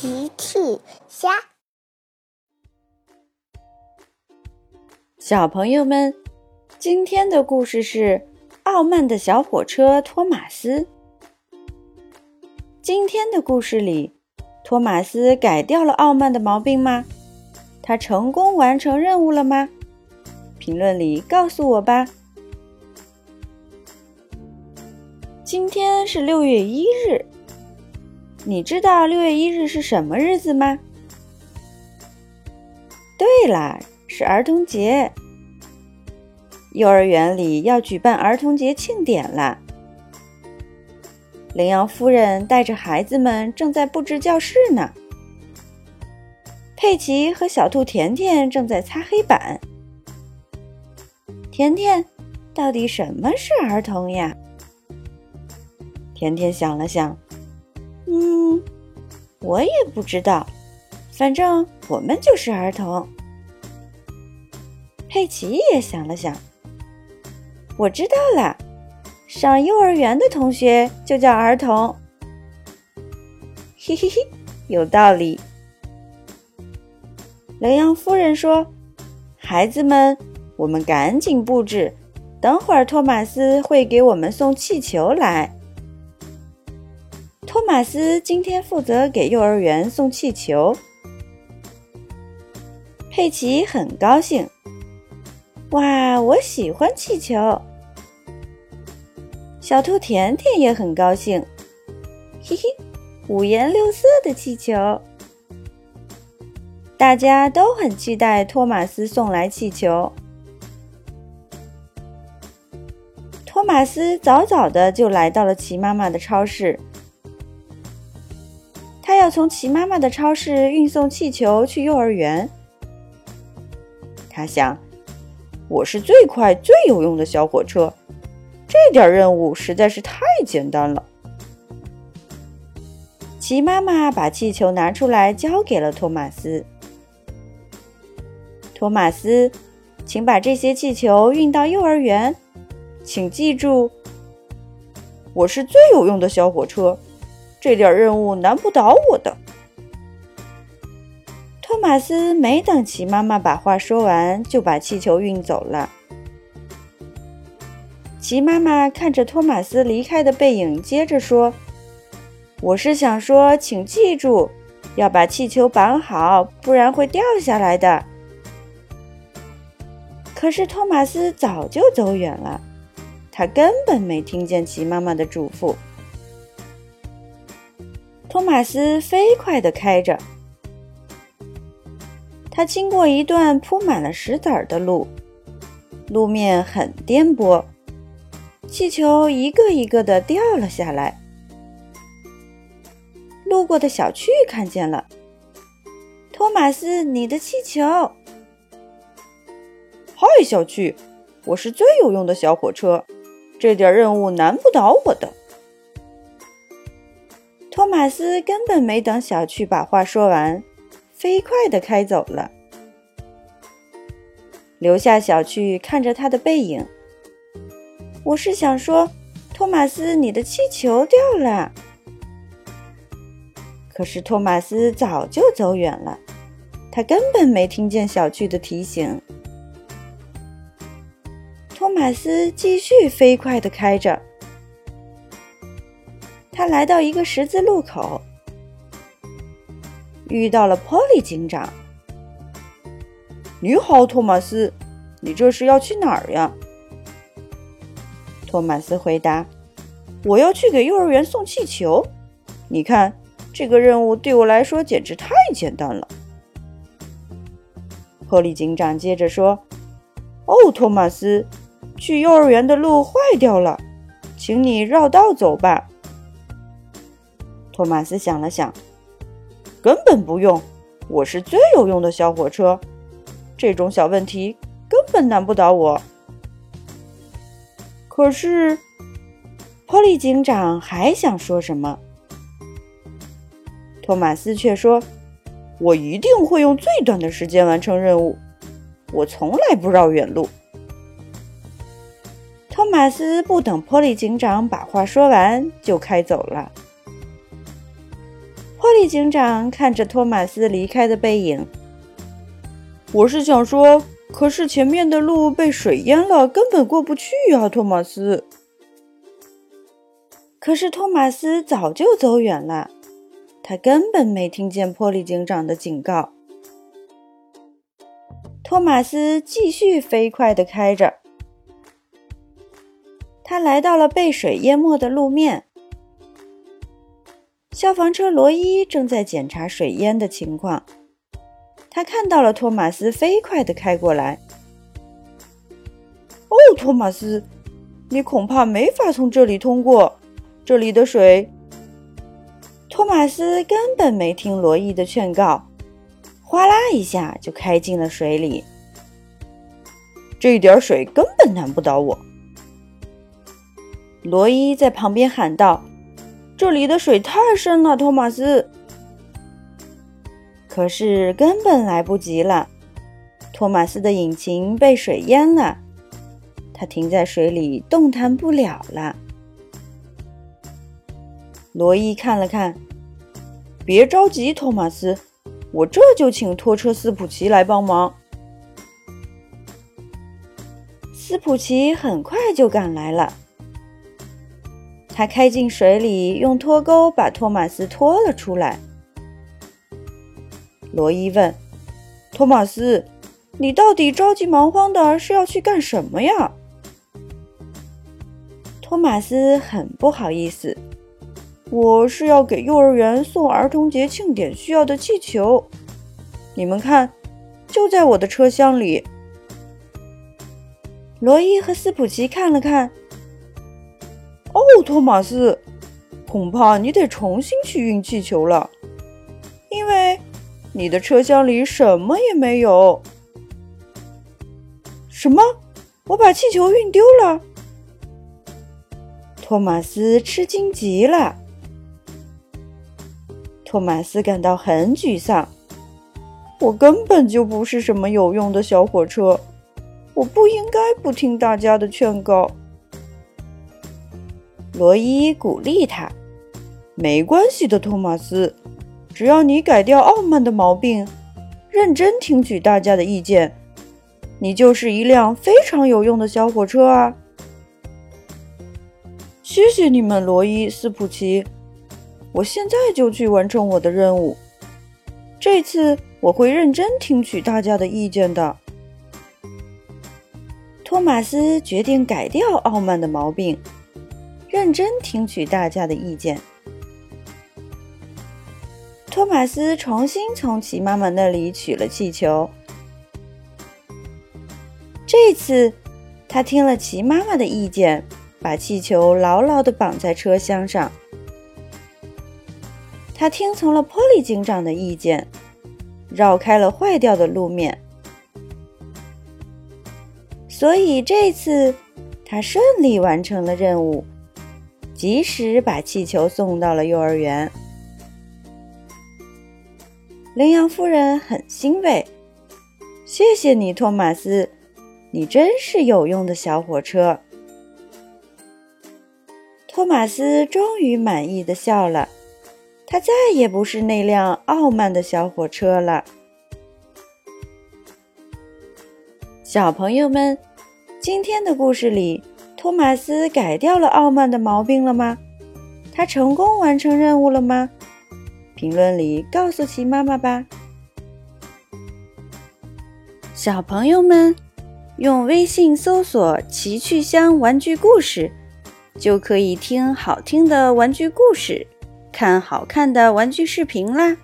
奇趣虾，小朋友们，今天的故事是傲慢的小火车托马斯。今天的故事里，托马斯改掉了傲慢的毛病吗？他成功完成任务了吗？评论里告诉我吧。今天是六月一日。你知道六月一日是什么日子吗？对啦，是儿童节。幼儿园里要举办儿童节庆典啦。羚羊夫人带着孩子们正在布置教室呢。佩奇和小兔甜甜正在擦黑板。甜甜，到底什么是儿童呀？甜甜想了想。嗯，我也不知道，反正我们就是儿童。佩奇也想了想，我知道了，上幼儿园的同学就叫儿童。嘿嘿嘿，有道理。羚羊夫人说：“孩子们，我们赶紧布置，等会儿托马斯会给我们送气球来。”托马斯今天负责给幼儿园送气球，佩奇很高兴。哇，我喜欢气球！小兔甜甜也很高兴，嘿嘿，五颜六色的气球，大家都很期待托马斯送来气球。托马斯早早的就来到了奇妈妈的超市。从齐妈妈的超市运送气球去幼儿园。他想，我是最快最有用的小火车，这点任务实在是太简单了。齐妈妈把气球拿出来，交给了托马斯。托马斯，请把这些气球运到幼儿园。请记住，我是最有用的小火车。这点任务难不倒我的。托马斯没等齐妈妈把话说完，就把气球运走了。齐妈妈看着托马斯离开的背影，接着说：“我是想说，请记住，要把气球绑好，不然会掉下来的。”可是托马斯早就走远了，他根本没听见齐妈妈的嘱咐。托马斯飞快地开着，他经过一段铺满了石子儿的路，路面很颠簸，气球一个一个的掉了下来。路过的小趣看见了，托马斯，你的气球！嗨，小趣，我是最有用的小火车，这点任务难不倒我的。托马斯根本没等小趣把话说完，飞快地开走了，留下小趣看着他的背影。我是想说，托马斯，你的气球掉了。可是托马斯早就走远了，他根本没听见小趣的提醒。托马斯继续飞快地开着。他来到一个十字路口，遇到了波利警长。你好，托马斯，你这是要去哪儿呀？托马斯回答：“我要去给幼儿园送气球。你看，这个任务对我来说简直太简单了。”波利警长接着说：“哦，托马斯，去幼儿园的路坏掉了，请你绕道走吧。”托马斯想了想，根本不用，我是最有用的小火车，这种小问题根本难不倒我。可是，波利警长还想说什么，托马斯却说：“我一定会用最短的时间完成任务，我从来不绕远路。”托马斯不等波利警长把话说完，就开走了。波利警长看着托马斯离开的背影。我是想说，可是前面的路被水淹了，根本过不去啊，托马斯。可是托马斯早就走远了，他根本没听见波利警长的警告。托马斯继续飞快地开着，他来到了被水淹没的路面。消防车罗伊正在检查水淹的情况。他看到了托马斯飞快地开过来。哦，托马斯，你恐怕没法从这里通过。这里的水……托马斯根本没听罗伊的劝告，哗啦一下就开进了水里。这点水根本难不倒我。罗伊在旁边喊道：“这里的水太深了，托马斯。”可是根本来不及了，托马斯的引擎被水淹了，他停在水里动弹不了了。罗伊看了看，别着急，托马斯，我这就请拖车斯普奇来帮忙。斯普奇很快就赶来了，他开进水里，用拖钩把托马斯拖了出来。罗伊问：“托马斯，你到底着急忙慌的是要去干什么呀？”托马斯很不好意思：“我是要给幼儿园送儿童节庆典需要的气球。你们看，就在我的车厢里。”罗伊和斯普奇看了看：“哦，托马斯，恐怕你得重新去运气球了，因为……”你的车厢里什么也没有。什么？我把气球运丢了？托马斯吃惊极了。托马斯感到很沮丧。我根本就不是什么有用的小火车，我不应该不听大家的劝告。罗伊鼓励他：“没关系的，托马斯。”只要你改掉傲慢的毛病，认真听取大家的意见，你就是一辆非常有用的小火车啊！谢谢你们，罗伊、斯普奇。我现在就去完成我的任务。这次我会认真听取大家的意见的。托马斯决定改掉傲慢的毛病，认真听取大家的意见。托马斯重新从奇妈妈那里取了气球。这次，他听了奇妈妈的意见，把气球牢牢地绑在车厢上。他听从了波利警长的意见，绕开了坏掉的路面。所以这次，他顺利完成了任务，及时把气球送到了幼儿园。羚羊夫人很欣慰，谢谢你，托马斯，你真是有用的小火车。托马斯终于满意的笑了，他再也不是那辆傲慢的小火车了。小朋友们，今天的故事里，托马斯改掉了傲慢的毛病了吗？他成功完成任务了吗？评论里告诉奇妈妈吧，小朋友们用微信搜索“奇趣箱玩具故事”，就可以听好听的玩具故事，看好看的玩具视频啦。